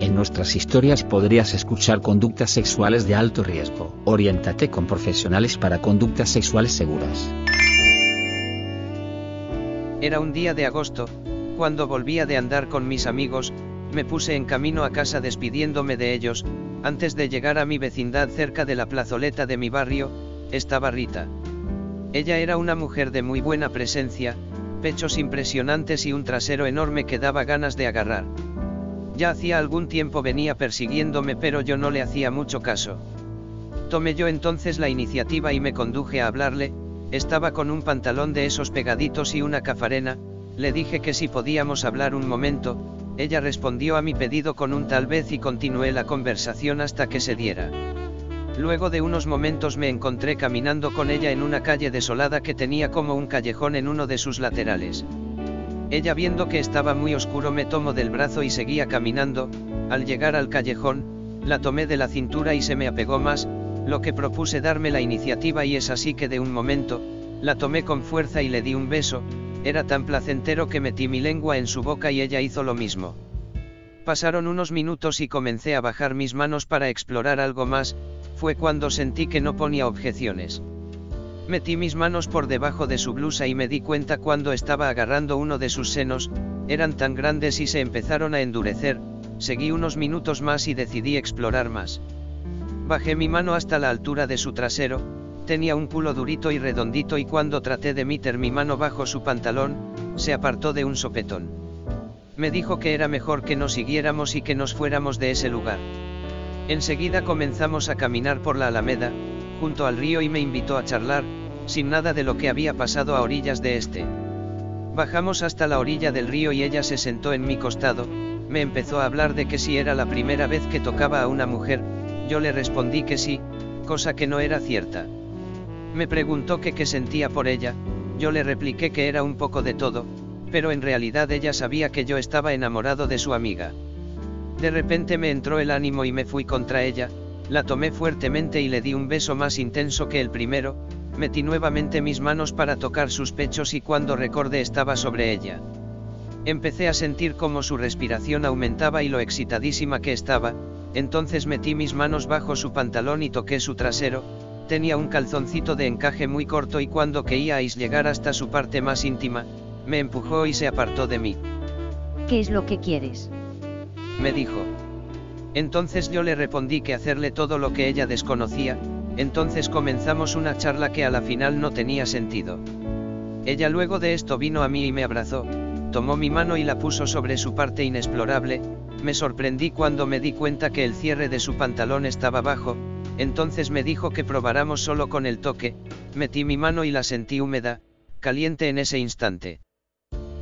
En nuestras historias podrías escuchar conductas sexuales de alto riesgo. Oriéntate con profesionales para conductas sexuales seguras. Era un día de agosto, cuando volvía de andar con mis amigos, me puse en camino a casa despidiéndome de ellos, antes de llegar a mi vecindad cerca de la plazoleta de mi barrio, estaba Rita. Ella era una mujer de muy buena presencia, pechos impresionantes y un trasero enorme que daba ganas de agarrar. Ya hacía algún tiempo venía persiguiéndome pero yo no le hacía mucho caso. Tomé yo entonces la iniciativa y me conduje a hablarle, estaba con un pantalón de esos pegaditos y una cafarena, le dije que si podíamos hablar un momento, ella respondió a mi pedido con un tal vez y continué la conversación hasta que se diera. Luego de unos momentos me encontré caminando con ella en una calle desolada que tenía como un callejón en uno de sus laterales. Ella viendo que estaba muy oscuro me tomó del brazo y seguía caminando, al llegar al callejón, la tomé de la cintura y se me apegó más, lo que propuse darme la iniciativa y es así que de un momento, la tomé con fuerza y le di un beso, era tan placentero que metí mi lengua en su boca y ella hizo lo mismo. Pasaron unos minutos y comencé a bajar mis manos para explorar algo más, fue cuando sentí que no ponía objeciones. Metí mis manos por debajo de su blusa y me di cuenta cuando estaba agarrando uno de sus senos, eran tan grandes y se empezaron a endurecer, seguí unos minutos más y decidí explorar más. Bajé mi mano hasta la altura de su trasero, tenía un culo durito y redondito y cuando traté de meter mi mano bajo su pantalón, se apartó de un sopetón. Me dijo que era mejor que nos siguiéramos y que nos fuéramos de ese lugar. Enseguida comenzamos a caminar por la alameda, junto al río y me invitó a charlar, sin nada de lo que había pasado a orillas de este. Bajamos hasta la orilla del río y ella se sentó en mi costado, me empezó a hablar de que si era la primera vez que tocaba a una mujer, yo le respondí que sí, cosa que no era cierta. Me preguntó que qué sentía por ella, yo le repliqué que era un poco de todo, pero en realidad ella sabía que yo estaba enamorado de su amiga. De repente me entró el ánimo y me fui contra ella, la tomé fuertemente y le di un beso más intenso que el primero, metí nuevamente mis manos para tocar sus pechos y cuando recordé estaba sobre ella. Empecé a sentir como su respiración aumentaba y lo excitadísima que estaba, entonces metí mis manos bajo su pantalón y toqué su trasero, tenía un calzoncito de encaje muy corto y cuando queíais llegar hasta su parte más íntima, me empujó y se apartó de mí. ¿Qué es lo que quieres? Me dijo. Entonces yo le respondí que hacerle todo lo que ella desconocía, entonces comenzamos una charla que a la final no tenía sentido. Ella luego de esto vino a mí y me abrazó, tomó mi mano y la puso sobre su parte inexplorable, me sorprendí cuando me di cuenta que el cierre de su pantalón estaba bajo, entonces me dijo que probáramos solo con el toque, metí mi mano y la sentí húmeda, caliente en ese instante.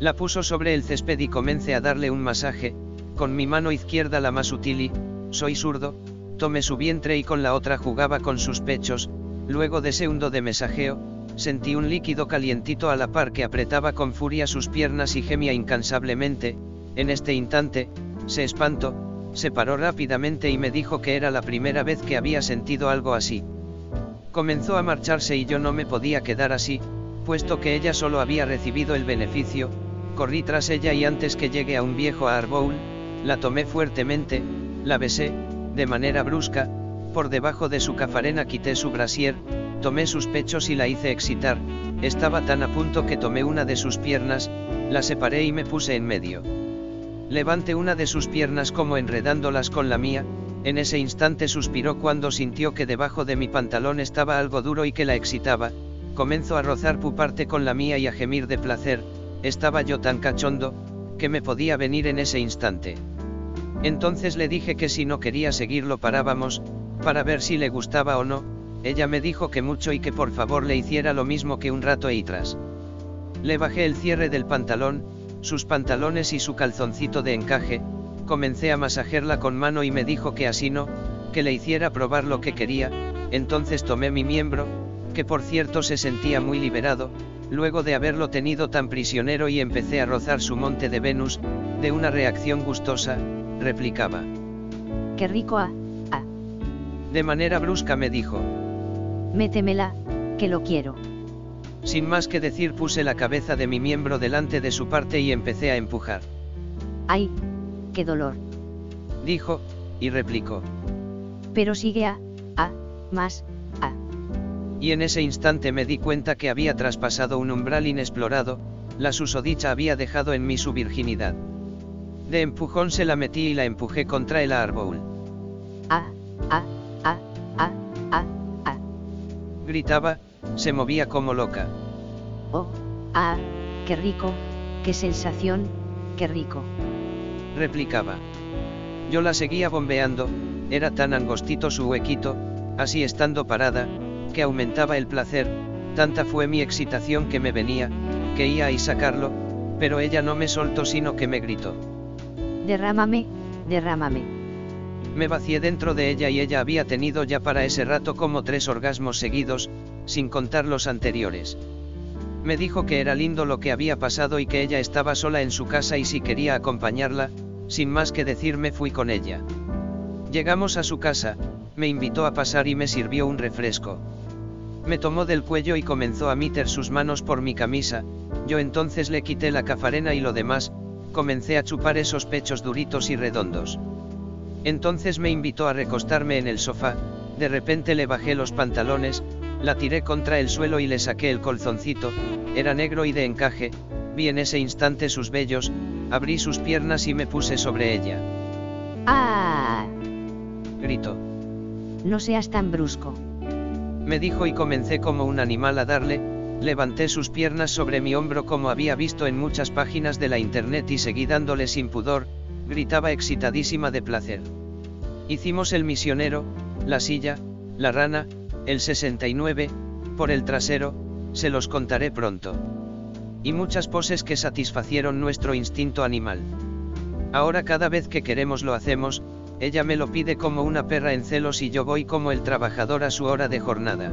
La puso sobre el césped y comencé a darle un masaje, con mi mano izquierda la más útil y, soy zurdo, tomé su vientre y con la otra jugaba con sus pechos, luego de ese hundo de mesajeo, sentí un líquido calientito a la par que apretaba con furia sus piernas y gemía incansablemente, en este instante, se espantó, se paró rápidamente y me dijo que era la primera vez que había sentido algo así. Comenzó a marcharse y yo no me podía quedar así, puesto que ella solo había recibido el beneficio, corrí tras ella y antes que llegue a un viejo árbol, la tomé fuertemente, la besé, de manera brusca, por debajo de su cafarena quité su brasier, tomé sus pechos y la hice excitar, estaba tan a punto que tomé una de sus piernas, la separé y me puse en medio. Levanté una de sus piernas como enredándolas con la mía, en ese instante suspiró cuando sintió que debajo de mi pantalón estaba algo duro y que la excitaba, comenzó a rozar parte con la mía y a gemir de placer, estaba yo tan cachondo, que me podía venir en ese instante. Entonces le dije que si no quería seguirlo parábamos, para ver si le gustaba o no, ella me dijo que mucho y que por favor le hiciera lo mismo que un rato y tras. Le bajé el cierre del pantalón, sus pantalones y su calzoncito de encaje, Comencé a masajearla con mano y me dijo que así no, que le hiciera probar lo que quería, entonces tomé mi miembro, que por cierto se sentía muy liberado, luego de haberlo tenido tan prisionero y empecé a rozar su monte de Venus, de una reacción gustosa, replicaba. Qué rico ah, ah. De manera brusca me dijo. Métemela, que lo quiero. Sin más que decir puse la cabeza de mi miembro delante de su parte y empecé a empujar. ¡Ay! ¡Qué dolor! Dijo, y replicó. Pero sigue a, a, más, a. Y en ese instante me di cuenta que había traspasado un umbral inexplorado, la susodicha había dejado en mí su virginidad. De empujón se la metí y la empujé contra el árbol. A, a, a, a, a, a. Gritaba, se movía como loca. Oh, ah, qué rico, qué sensación, qué rico. Replicaba. Yo la seguía bombeando, era tan angostito su huequito, así estando parada, que aumentaba el placer, tanta fue mi excitación que me venía, que iba a sacarlo, pero ella no me soltó sino que me gritó. Derrámame, derrámame. Me vacié dentro de ella y ella había tenido ya para ese rato como tres orgasmos seguidos, sin contar los anteriores. Me dijo que era lindo lo que había pasado y que ella estaba sola en su casa y si quería acompañarla, sin más que decirme fui con ella. Llegamos a su casa, me invitó a pasar y me sirvió un refresco. Me tomó del cuello y comenzó a meter sus manos por mi camisa, yo entonces le quité la cafarena y lo demás, comencé a chupar esos pechos duritos y redondos. Entonces me invitó a recostarme en el sofá, de repente le bajé los pantalones, la tiré contra el suelo y le saqué el colzoncito, era negro y de encaje, vi en ese instante sus vellos, abrí sus piernas y me puse sobre ella. ¡Ah! Gritó. No seas tan brusco. Me dijo y comencé como un animal a darle, levanté sus piernas sobre mi hombro como había visto en muchas páginas de la internet y seguí dándole sin pudor, gritaba excitadísima de placer. Hicimos el misionero, la silla, la rana, el 69, por el trasero, se los contaré pronto. Y muchas poses que satisfacieron nuestro instinto animal. Ahora cada vez que queremos lo hacemos, ella me lo pide como una perra en celos y yo voy como el trabajador a su hora de jornada.